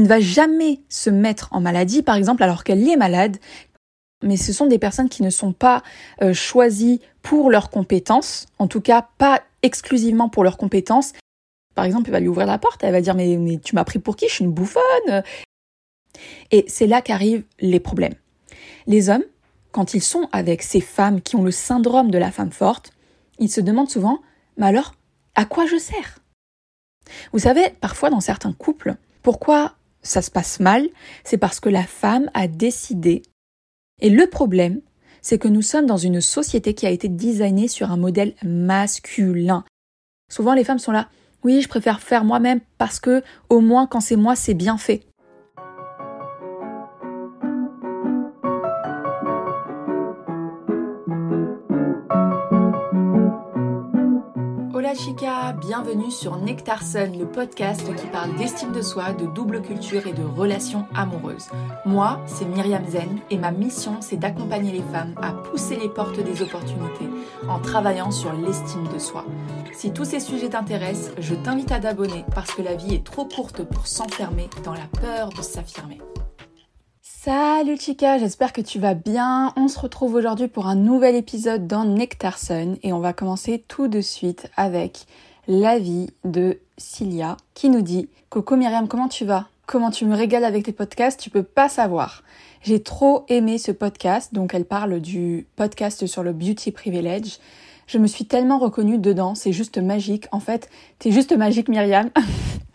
ne va jamais se mettre en maladie, par exemple, alors qu'elle est malade, mais ce sont des personnes qui ne sont pas euh, choisies pour leurs compétences, en tout cas pas exclusivement pour leurs compétences. Par exemple, elle va lui ouvrir la porte, elle va dire mais, mais tu m'as pris pour qui? Je suis une bouffonne. Et c'est là qu'arrivent les problèmes. Les hommes, quand ils sont avec ces femmes qui ont le syndrome de la femme forte, ils se demandent souvent mais alors, à quoi je sers? Vous savez, parfois dans certains couples, pourquoi ça se passe mal C'est parce que la femme a décidé. Et le problème, c'est que nous sommes dans une société qui a été designée sur un modèle masculin. Souvent les femmes sont là, oui, je préfère faire moi-même parce que au moins quand c'est moi, c'est bien fait. Hola chica, bienvenue sur Nectar Sun, le podcast qui parle d'estime de soi, de double culture et de relations amoureuses. Moi, c'est Myriam Zen et ma mission, c'est d'accompagner les femmes à pousser les portes des opportunités en travaillant sur l'estime de soi. Si tous ces sujets t'intéressent, je t'invite à t'abonner parce que la vie est trop courte pour s'enfermer dans la peur de s'affirmer. Salut Chica, j'espère que tu vas bien. On se retrouve aujourd'hui pour un nouvel épisode dans Nectar Sun et on va commencer tout de suite avec l'avis de Cilia qui nous dit Coco Myriam, comment tu vas? Comment tu me régales avec tes podcasts? Tu peux pas savoir. J'ai trop aimé ce podcast, donc elle parle du podcast sur le beauty privilege. Je me suis tellement reconnue dedans, c'est juste magique. En fait, t'es juste magique Myriam.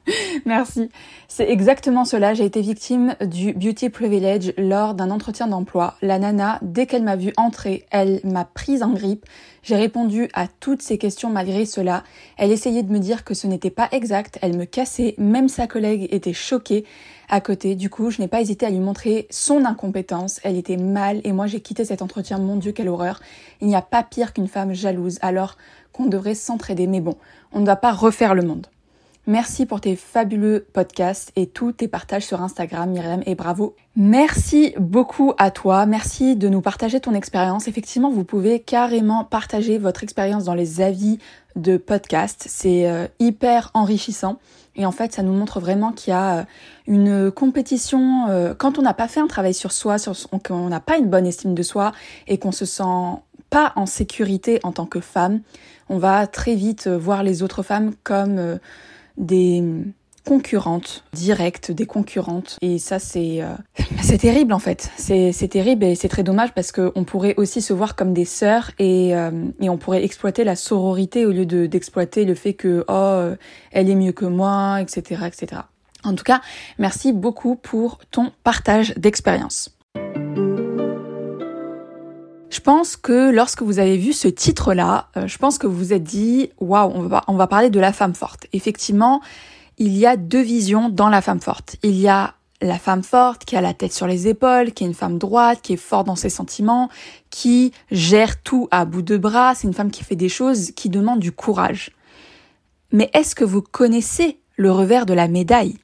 Merci. C'est exactement cela. J'ai été victime du beauty privilege lors d'un entretien d'emploi. La nana, dès qu'elle m'a vu entrer, elle m'a prise en grippe. J'ai répondu à toutes ses questions malgré cela. Elle essayait de me dire que ce n'était pas exact. Elle me cassait. Même sa collègue était choquée à côté. Du coup, je n'ai pas hésité à lui montrer son incompétence. Elle était mal et moi j'ai quitté cet entretien. Mon Dieu, quelle horreur. Il n'y a pas pire qu'une femme jalouse alors qu'on devrait s'entraider. Mais bon, on ne doit pas refaire le monde. Merci pour tes fabuleux podcasts et tous tes partages sur Instagram, Myriam, et bravo. Merci beaucoup à toi. Merci de nous partager ton expérience. Effectivement, vous pouvez carrément partager votre expérience dans les avis de podcast. C'est euh, hyper enrichissant. Et en fait, ça nous montre vraiment qu'il y a euh, une compétition. Euh, quand on n'a pas fait un travail sur soi, sur, qu'on n'a pas une bonne estime de soi et qu'on se sent pas en sécurité en tant que femme, on va très vite voir les autres femmes comme des concurrentes directes, des concurrentes. Et ça, c'est euh, c'est terrible en fait. C'est terrible et c'est très dommage parce qu'on pourrait aussi se voir comme des sœurs et, euh, et on pourrait exploiter la sororité au lieu de d'exploiter le fait que oh euh, elle est mieux que moi, etc., etc. En tout cas, merci beaucoup pour ton partage d'expérience. Je pense que lorsque vous avez vu ce titre-là, euh, je pense que vous vous êtes dit waouh, on va, on va parler de la femme forte. Effectivement, il y a deux visions dans la femme forte. Il y a la femme forte qui a la tête sur les épaules, qui est une femme droite, qui est forte dans ses sentiments, qui gère tout à bout de bras. C'est une femme qui fait des choses qui demandent du courage. Mais est-ce que vous connaissez le revers de la médaille?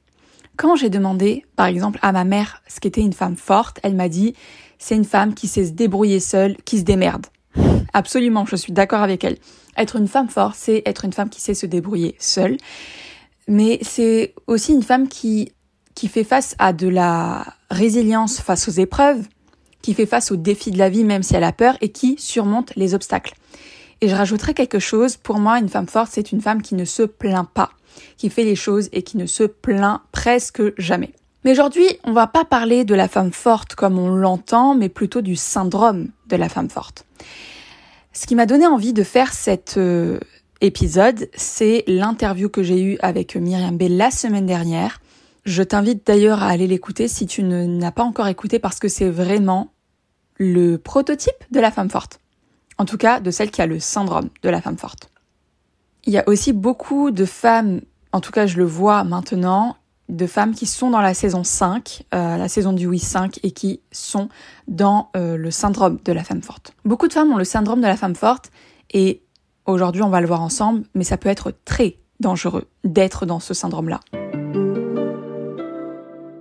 Quand j'ai demandé, par exemple, à ma mère ce qu'était une femme forte, elle m'a dit c'est une femme qui sait se débrouiller seule, qui se démerde. Absolument, je suis d'accord avec elle. Être une femme forte, c'est être une femme qui sait se débrouiller seule. Mais c'est aussi une femme qui, qui fait face à de la résilience face aux épreuves, qui fait face aux défis de la vie même si elle a peur et qui surmonte les obstacles. Et je rajouterais quelque chose, pour moi, une femme forte, c'est une femme qui ne se plaint pas, qui fait les choses et qui ne se plaint presque jamais. Mais aujourd'hui, on va pas parler de la femme forte comme on l'entend, mais plutôt du syndrome de la femme forte. Ce qui m'a donné envie de faire cet euh, épisode, c'est l'interview que j'ai eue avec Myriam B la semaine dernière. Je t'invite d'ailleurs à aller l'écouter si tu ne n'as pas encore écouté parce que c'est vraiment le prototype de la femme forte. En tout cas, de celle qui a le syndrome de la femme forte. Il y a aussi beaucoup de femmes, en tout cas je le vois maintenant, de femmes qui sont dans la saison 5, euh, la saison du oui 5, et qui sont dans euh, le syndrome de la femme forte. Beaucoup de femmes ont le syndrome de la femme forte, et aujourd'hui on va le voir ensemble, mais ça peut être très dangereux d'être dans ce syndrome-là.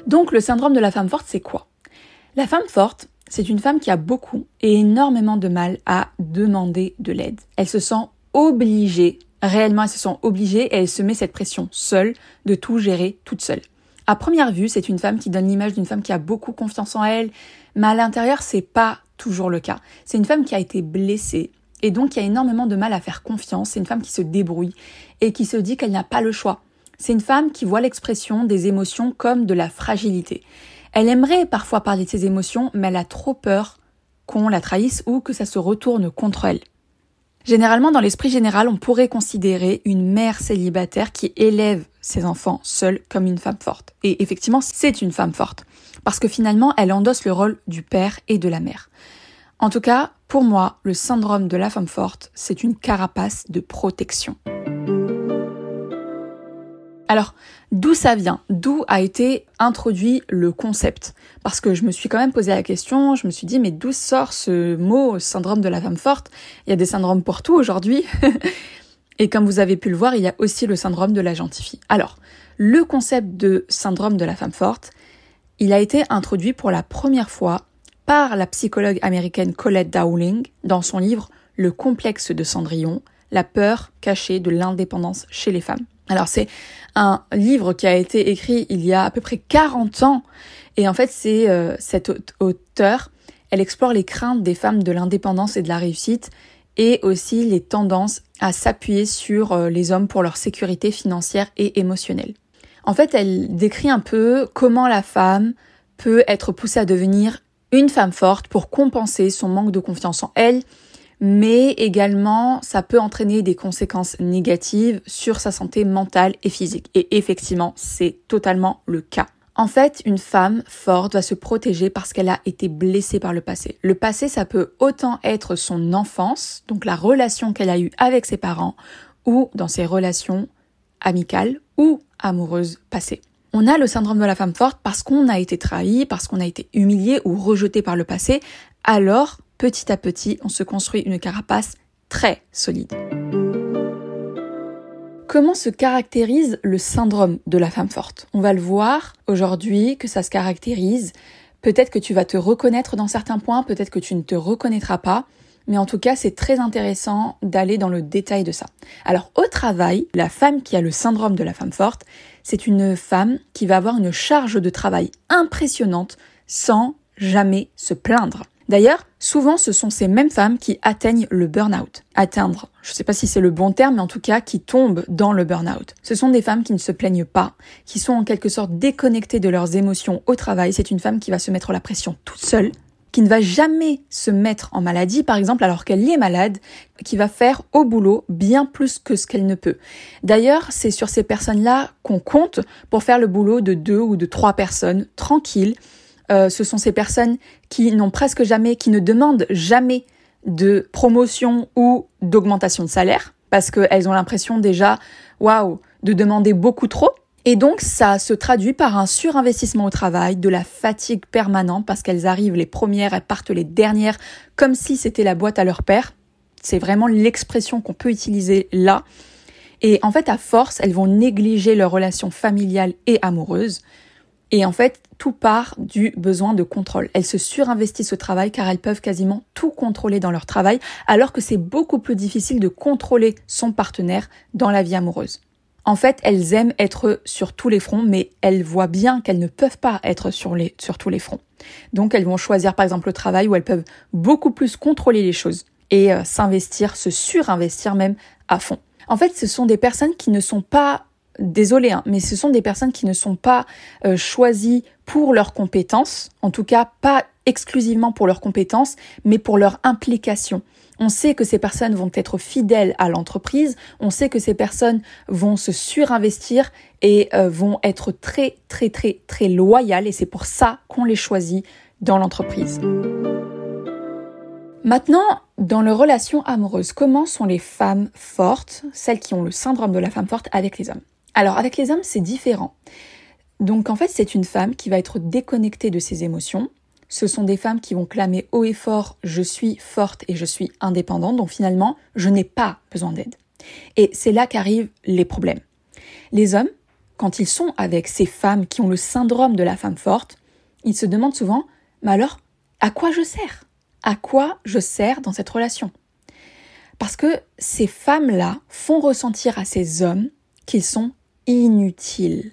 Donc le syndrome de la femme forte, c'est quoi? La femme forte, c'est une femme qui a beaucoup et énormément de mal à demander de l'aide. Elle se sent obligée réellement elles se sont obligées et elle se met cette pression seule de tout gérer toute seule. À première vue, c'est une femme qui donne l'image d'une femme qui a beaucoup confiance en elle, mais à l'intérieur, c'est pas toujours le cas. C'est une femme qui a été blessée et donc qui a énormément de mal à faire confiance. C'est une femme qui se débrouille et qui se dit qu'elle n'a pas le choix. C'est une femme qui voit l'expression des émotions comme de la fragilité. Elle aimerait parfois parler de ses émotions, mais elle a trop peur qu'on la trahisse ou que ça se retourne contre elle. Généralement, dans l'esprit général, on pourrait considérer une mère célibataire qui élève ses enfants seule comme une femme forte. Et effectivement, c'est une femme forte. Parce que finalement, elle endosse le rôle du père et de la mère. En tout cas, pour moi, le syndrome de la femme forte, c'est une carapace de protection. Alors, d'où ça vient? D'où a été introduit le concept? Parce que je me suis quand même posé la question, je me suis dit, mais d'où sort ce mot syndrome de la femme forte? Il y a des syndromes pour tout aujourd'hui. Et comme vous avez pu le voir, il y a aussi le syndrome de la gentille. Alors, le concept de syndrome de la femme forte, il a été introduit pour la première fois par la psychologue américaine Colette Dowling dans son livre Le complexe de Cendrillon, la peur cachée de l'indépendance chez les femmes. Alors c'est un livre qui a été écrit il y a à peu près 40 ans et en fait c'est euh, cette elle explore les craintes des femmes de l'indépendance et de la réussite et aussi les tendances à s'appuyer sur euh, les hommes pour leur sécurité financière et émotionnelle. En fait, elle décrit un peu comment la femme peut être poussée à devenir une femme forte pour compenser son manque de confiance en elle mais également ça peut entraîner des conséquences négatives sur sa santé mentale et physique. Et effectivement, c'est totalement le cas. En fait, une femme forte va se protéger parce qu'elle a été blessée par le passé. Le passé, ça peut autant être son enfance, donc la relation qu'elle a eue avec ses parents, ou dans ses relations amicales ou amoureuses passées. On a le syndrome de la femme forte parce qu'on a été trahi, parce qu'on a été humilié ou rejeté par le passé, alors petit à petit, on se construit une carapace très solide. Comment se caractérise le syndrome de la femme forte? On va le voir aujourd'hui que ça se caractérise. Peut-être que tu vas te reconnaître dans certains points, peut-être que tu ne te reconnaîtras pas, mais en tout cas, c'est très intéressant d'aller dans le détail de ça. Alors, au travail, la femme qui a le syndrome de la femme forte, c'est une femme qui va avoir une charge de travail impressionnante sans jamais se plaindre. D'ailleurs, souvent ce sont ces mêmes femmes qui atteignent le burn-out. Atteindre, je ne sais pas si c'est le bon terme, mais en tout cas qui tombent dans le burn-out. Ce sont des femmes qui ne se plaignent pas, qui sont en quelque sorte déconnectées de leurs émotions au travail. C'est une femme qui va se mettre la pression toute seule, qui ne va jamais se mettre en maladie, par exemple, alors qu'elle est malade, qui va faire au boulot bien plus que ce qu'elle ne peut. D'ailleurs, c'est sur ces personnes-là qu'on compte pour faire le boulot de deux ou de trois personnes, tranquilles, euh, ce sont ces personnes qui n'ont presque jamais, qui ne demandent jamais de promotion ou d'augmentation de salaire parce qu'elles ont l'impression déjà, waouh, de demander beaucoup trop. Et donc ça se traduit par un surinvestissement au travail, de la fatigue permanente parce qu'elles arrivent les premières, elles partent les dernières, comme si c'était la boîte à leur père. C'est vraiment l'expression qu'on peut utiliser là. Et en fait, à force, elles vont négliger leurs relations familiales et amoureuses. Et en fait, tout part du besoin de contrôle. Elles se surinvestissent au travail car elles peuvent quasiment tout contrôler dans leur travail, alors que c'est beaucoup plus difficile de contrôler son partenaire dans la vie amoureuse. En fait, elles aiment être sur tous les fronts, mais elles voient bien qu'elles ne peuvent pas être sur, tous les fronts. Donc elles vont choisir par exemple le travail où elles peuvent beaucoup plus contrôler les choses et euh, s'investir, se surinvestir même à fond. En fait, ce sont des personnes qui ne sont pas désolé, hein, mais ce sont des personnes qui ne sont pas euh, choisies pour leurs compétences, en tout cas pas exclusivement pour leurs compétences, mais pour leur implication. On sait que ces personnes vont être fidèles à l'entreprise, on sait que ces personnes vont se surinvestir et euh, vont être très très très très loyales et c'est pour ça qu'on les choisit dans l'entreprise. Maintenant, dans les relations amoureuses, comment sont les femmes fortes, celles qui ont le syndrome de la femme forte avec les hommes? Alors avec les hommes, c'est différent. Donc en fait, c'est une femme qui va être déconnectée de ses émotions. Ce sont des femmes qui vont clamer haut et fort je suis forte et je suis indépendante, donc finalement, je n'ai pas besoin d'aide. Et c'est là qu'arrivent les problèmes. Les hommes, quand ils sont avec ces femmes qui ont le syndrome de la femme forte, ils se demandent souvent mais alors, à quoi je sers? À quoi je sers dans cette relation? Parce que ces femmes-là font ressentir à ces hommes qu'ils sont inutile.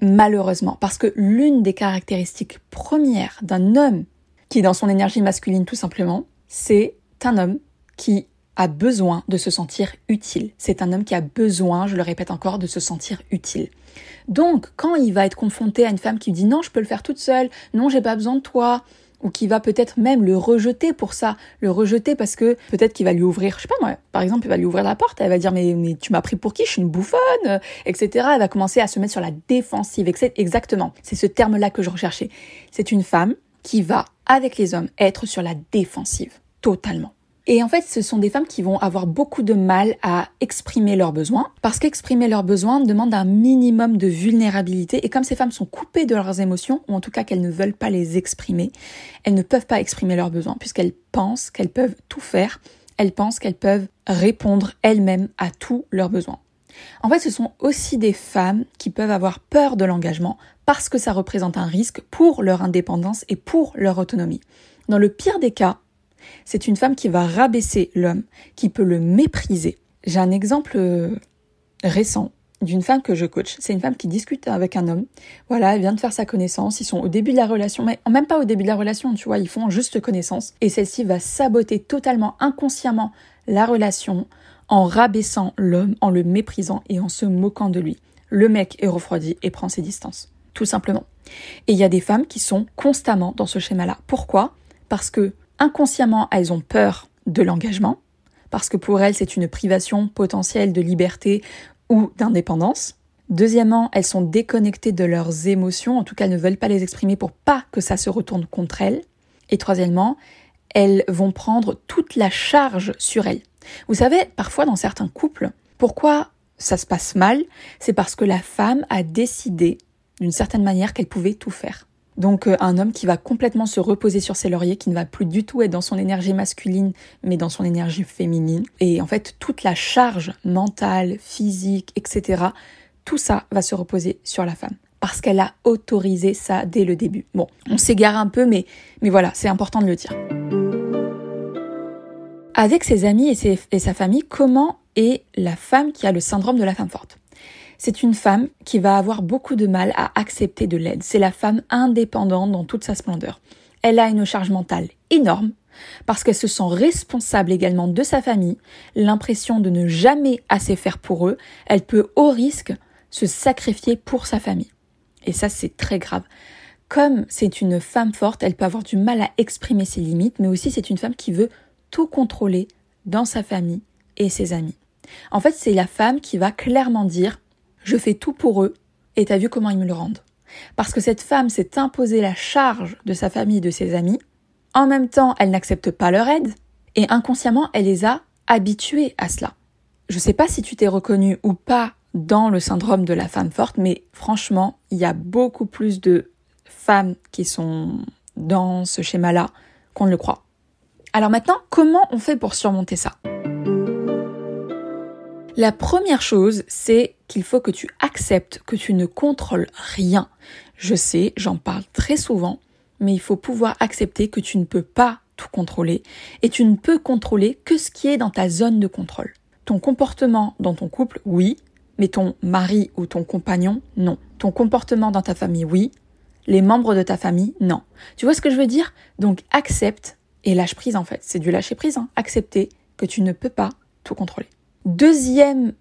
Malheureusement, parce que l'une des caractéristiques premières d'un homme qui est dans son énergie masculine tout simplement, c'est un homme qui a besoin de se sentir utile. C'est un homme qui a besoin, je le répète encore, de se sentir utile. Donc, quand il va être confronté à une femme qui lui dit non, je peux le faire toute seule, non, j'ai pas besoin de toi, ou qui va peut-être même le rejeter pour ça, le rejeter parce que peut-être qu'il va lui ouvrir, je sais pas moi, par exemple, il va lui ouvrir la porte, elle va dire mais, mais tu m'as pris pour qui, je suis une bouffonne, etc. Elle va commencer à se mettre sur la défensive, exactement. C'est ce terme-là que je recherchais. C'est une femme qui va, avec les hommes, être sur la défensive, totalement. Et en fait, ce sont des femmes qui vont avoir beaucoup de mal à exprimer leurs besoins, parce qu'exprimer leurs besoins demande un minimum de vulnérabilité, et comme ces femmes sont coupées de leurs émotions, ou en tout cas qu'elles ne veulent pas les exprimer, elles ne peuvent pas exprimer leurs besoins, puisqu'elles pensent qu'elles peuvent tout faire, elles pensent qu'elles peuvent répondre elles-mêmes à tous leurs besoins. En fait, ce sont aussi des femmes qui peuvent avoir peur de l'engagement parce que ça représente un risque pour leur indépendance et pour leur autonomie. Dans le pire des cas, c'est une femme qui va rabaisser l'homme, qui peut le mépriser. J'ai un exemple euh, récent d'une femme que je coach. C'est une femme qui discute avec un homme. Voilà, elle vient de faire sa connaissance. Ils sont au début de la relation, mais même pas au début de la relation, tu vois, ils font juste connaissance. Et celle-ci va saboter totalement, inconsciemment, la relation en rabaissant l'homme, en le méprisant et en se moquant de lui. Le mec est refroidi et prend ses distances. Tout simplement. Et il y a des femmes qui sont constamment dans ce schéma-là. Pourquoi? Parce que Inconsciemment, elles ont peur de l'engagement, parce que pour elles, c'est une privation potentielle de liberté ou d'indépendance. Deuxièmement, elles sont déconnectées de leurs émotions, en tout cas elles ne veulent pas les exprimer pour pas que ça se retourne contre elles. Et troisièmement, elles vont prendre toute la charge sur elles. Vous savez, parfois dans certains couples, pourquoi ça se passe mal C'est parce que la femme a décidé d'une certaine manière qu'elle pouvait tout faire. Donc euh, un homme qui va complètement se reposer sur ses lauriers, qui ne va plus du tout être dans son énergie masculine, mais dans son énergie féminine. Et en fait, toute la charge mentale, physique, etc., tout ça va se reposer sur la femme. Parce qu'elle a autorisé ça dès le début. Bon, on s'égare un peu, mais, voilà, c'est important de le dire. Avec ses amis et, et sa famille, comment est la femme qui a le syndrome de la femme forte? C'est une femme qui va avoir beaucoup de mal à accepter de l'aide. C'est la femme indépendante dans toute sa splendeur. Elle a une charge mentale énorme parce qu'elle se sent responsable également de sa famille, l'impression de ne jamais assez faire pour eux, elle peut au risque se sacrifier pour sa famille. Et ça, c'est très grave. Comme c'est une femme forte, elle peut avoir du mal à exprimer ses limites, mais aussi c'est une femme qui veut tout contrôler dans sa famille et ses amis. En fait, c'est la femme qui va clairement dire je fais tout pour eux, et t'as vu comment ils me le rendent. Parce que cette femme s'est imposée la charge de sa famille, de ses amis, en même temps elle n'accepte pas leur aide, et inconsciemment elle les a habitués à cela. Je sais pas si tu t'es reconnu ou pas dans le syndrome de la femme forte, mais franchement, il y a beaucoup plus de femmes qui sont dans ce schéma-là qu'on ne le croit. Alors maintenant, comment on fait pour surmonter ça? La première chose, c'est qu'il faut que tu acceptes que tu ne contrôles rien. Je sais, j'en parle très souvent, mais il faut pouvoir accepter que tu ne peux pas tout contrôler et tu ne peux contrôler que ce qui est dans ta zone de contrôle. Ton comportement dans ton couple, oui, mais ton mari ou ton compagnon, non. Ton comportement dans ta famille, oui, les membres de ta famille, non. Tu vois ce que je veux dire? Donc accepte et lâche prise en fait. C'est du lâcher prise, hein. accepter que tu ne peux pas tout contrôler. Deuxième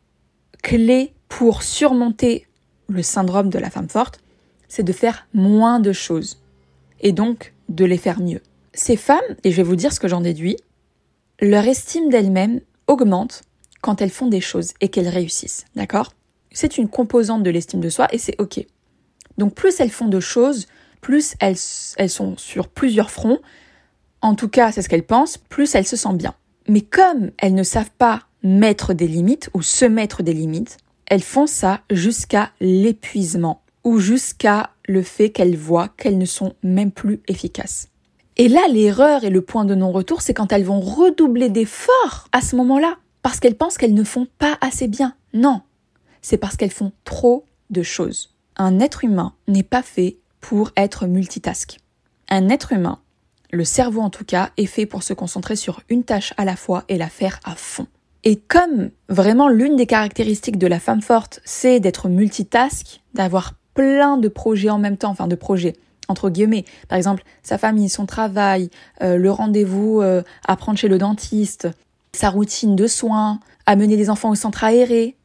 clé pour surmonter le syndrome de la femme forte, c'est de faire moins de choses et donc de les faire mieux. Ces femmes, et je vais vous dire ce que j'en déduis, leur estime d'elles-mêmes augmente quand elles font des choses et qu'elles réussissent, d'accord? C'est une composante de l'estime de soi et c'est ok. Donc plus elles font de choses, plus elles, elles sont sur plusieurs fronts, en tout cas c'est ce qu'elles pensent, plus elles se sentent bien. Mais comme elles ne savent pas mettre des limites ou se mettre des limites, elles font ça jusqu'à l'épuisement ou jusqu'à le fait qu'elles voient qu'elles ne sont même plus efficaces. Et là, l'erreur et le point de non-retour, c'est quand elles vont redoubler d'efforts à ce moment-là, parce qu'elles pensent qu'elles ne font pas assez bien. Non, c'est parce qu'elles font trop de choses. Un être humain n'est pas fait pour être multitask. Un être humain, le cerveau en tout cas, est fait pour se concentrer sur une tâche à la fois et la faire à fond. Et comme vraiment l'une des caractéristiques de la femme forte, c'est d'être multitask, d'avoir plein de projets en même temps, enfin de projets entre guillemets. Par exemple, sa famille, son travail, euh, le rendez-vous euh, à prendre chez le dentiste, sa routine de soins, amener les enfants au centre aéré,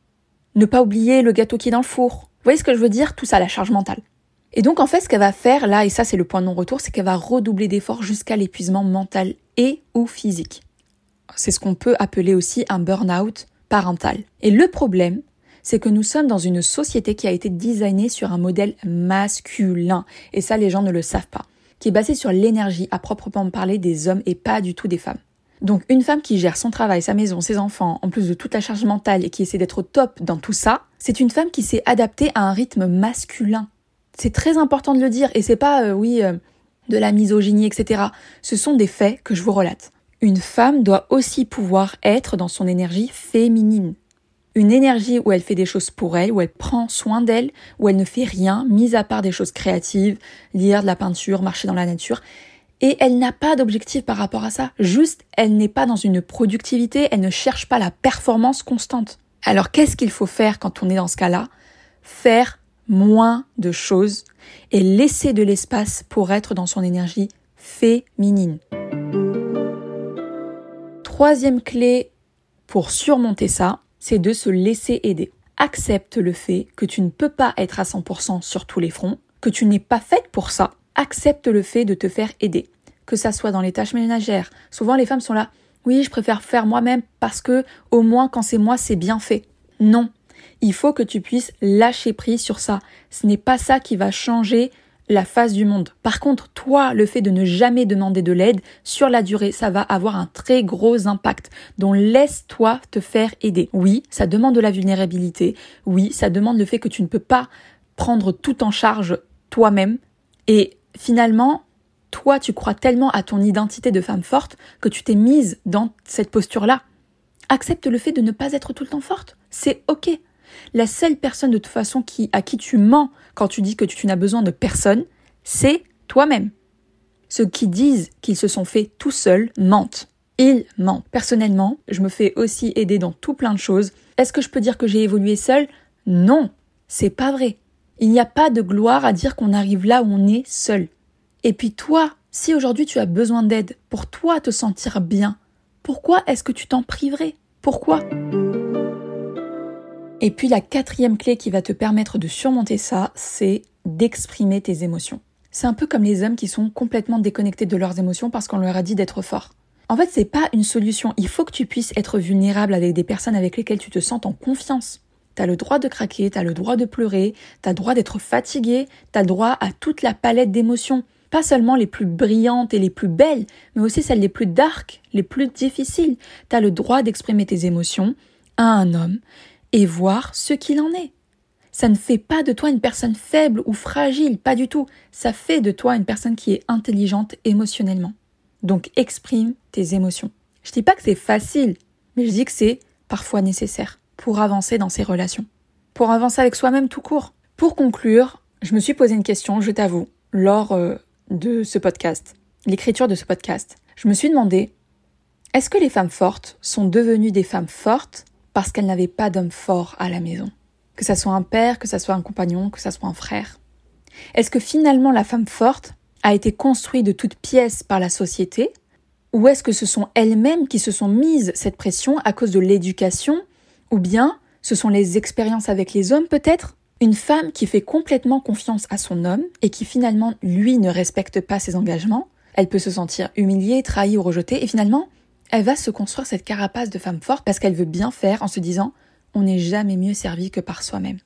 ne pas oublier le gâteau qui est dans le four. Vous voyez ce que je veux dire? Tout ça, la charge mentale. Et donc en fait, ce qu'elle va faire là, et ça c'est le point de non-retour, c'est qu'elle va redoubler d'efforts jusqu'à l'épuisement mental et ou physique. C'est ce qu'on peut appeler aussi un burn-out parental. Et le problème, c'est que nous sommes dans une société qui a été designée sur un modèle masculin, et ça les gens ne le savent pas, qui est basé sur l'énergie à proprement parler des hommes et pas du tout des femmes. Donc une femme qui gère son travail, sa maison, ses enfants, en plus de toute la charge mentale et qui essaie d'être au top dans tout ça, c'est une femme qui s'est adaptée à un rythme masculin. C'est très important de le dire et c'est pas euh, oui euh, de la misogynie etc. Ce sont des faits que je vous relate. Une femme doit aussi pouvoir être dans son énergie féminine une énergie où elle fait des choses pour elle, où elle prend soin d'elle, où elle ne fait rien, mis à part des choses créatives, lire de la peinture, marcher dans la nature. Et elle n'a pas d'objectif par rapport à ça. Juste, elle n'est pas dans une productivité, elle ne cherche pas la performance constante. Alors qu'est-ce qu'il faut faire quand on est dans ce cas-là? Faire moins de choses et laisser de l'espace pour être dans son énergie féminine. Troisième clé pour surmonter ça, c'est de se laisser aider. Accepte le fait que tu ne peux pas être à 100% sur tous les fronts, que tu n'es pas faite pour ça. Accepte le fait de te faire aider. Que ça soit dans les tâches ménagères. Souvent les femmes sont là, oui, je préfère faire moi-même parce que au moins quand c'est moi, c'est bien fait. Non. Il faut que tu puisses lâcher prise sur ça. Ce n'est pas ça qui va changer la face du monde. Par contre, toi, le fait de ne jamais demander de l'aide, sur la durée, ça va avoir un très gros impact. Donc laisse-toi te faire aider. Oui, ça demande de la vulnérabilité. Oui, ça demande le fait que tu ne peux pas prendre tout en charge toi-même. Et finalement, toi, tu crois tellement à ton identité de femme forte que tu t'es mise dans cette posture-là. Accepte le fait de ne pas être tout le temps forte. C'est ok. La seule personne de toute façon qui, à qui tu mens quand tu dis que tu n'as besoin de personne, c'est toi-même. Ceux qui disent qu'ils se sont faits tout seuls mentent. Ils mentent. Personnellement, je me fais aussi aider dans tout plein de choses. Est-ce que je peux dire que j'ai évolué seul Non, c'est pas vrai. Il n'y a pas de gloire à dire qu'on arrive là où on est seul. Et puis toi, si aujourd'hui tu as besoin d'aide pour toi te sentir bien, pourquoi est-ce que tu t'en priverais? Pourquoi? Et puis la quatrième clé qui va te permettre de surmonter ça, c'est d'exprimer tes émotions. C'est un peu comme les hommes qui sont complètement déconnectés de leurs émotions parce qu'on leur a dit d'être forts. En fait, c'est pas une solution. Il faut que tu puisses être vulnérable avec des personnes avec lesquelles tu te sens en confiance. T'as le droit de craquer, t'as le droit de pleurer, t'as le droit d'être fatigué, t'as le droit à toute la palette d'émotions. Pas seulement les plus brillantes et les plus belles, mais aussi celles les plus dark, les plus difficiles. T'as le droit d'exprimer tes émotions à un homme et voir ce qu'il en est. Ça ne fait pas de toi une personne faible ou fragile, pas du tout. Ça fait de toi une personne qui est intelligente émotionnellement. Donc exprime tes émotions. Je dis pas que c'est facile, mais je dis que c'est parfois nécessaire pour avancer dans ces relations. Pour avancer avec soi-même tout court. Pour conclure, je me suis posé une question, je t'avoue, lors euh, de ce podcast, l'écriture de ce podcast. Je me suis demandé, est-ce que les femmes fortes sont devenues des femmes fortes parce qu'elle n'avait pas d'homme fort à la maison. Que ça soit un père, que ça soit un compagnon, que ça soit un frère. Est-ce que finalement la femme forte a été construite de toutes pièces par la société? Ou est-ce que ce sont elles-mêmes qui se sont mises cette pression à cause de l'éducation? Ou bien ce sont les expériences avec les hommes peut-être? Une femme qui fait complètement confiance à son homme et qui finalement lui ne respecte pas ses engagements, elle peut se sentir humiliée, trahie ou rejetée et finalement elle va se construire cette carapace de femme forte parce qu'elle veut bien faire en se disant on n'est jamais mieux servi que par soi-même.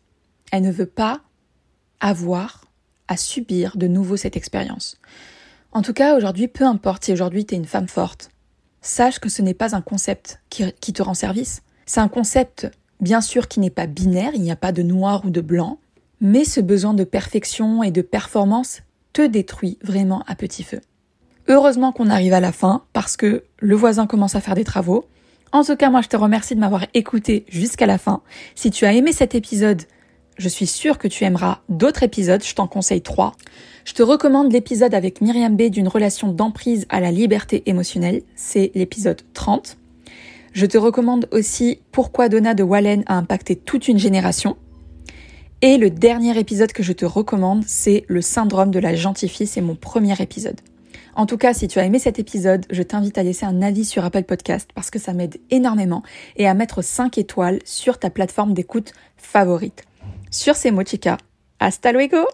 Elle ne veut pas avoir à subir de nouveau cette expérience. En tout cas, aujourd'hui, peu importe si aujourd'hui tu es une femme forte, sache que ce n'est pas un concept qui, qui te rend service. C'est un concept, bien sûr, qui n'est pas binaire, il n'y a pas de noir ou de blanc, mais ce besoin de perfection et de performance te détruit vraiment à petit feu. Heureusement qu'on arrive à la fin parce que le voisin commence à faire des travaux. En tout cas, moi, je te remercie de m'avoir écouté jusqu'à la fin. Si tu as aimé cet épisode, je suis sûre que tu aimeras d'autres épisodes. Je t'en conseille trois. Je te recommande l'épisode avec Myriam B d'une relation d'emprise à la liberté émotionnelle. C'est l'épisode 30. Je te recommande aussi Pourquoi Donna de Wallen a impacté toute une génération. Et le dernier épisode que je te recommande, c'est le syndrome de la gentille fille, c'est mon premier épisode. En tout cas, si tu as aimé cet épisode, je t'invite à laisser un avis sur Apple Podcast parce que ça m'aide énormément et à mettre 5 étoiles sur ta plateforme d'écoute favorite. Sur ces mots, chica, hasta luego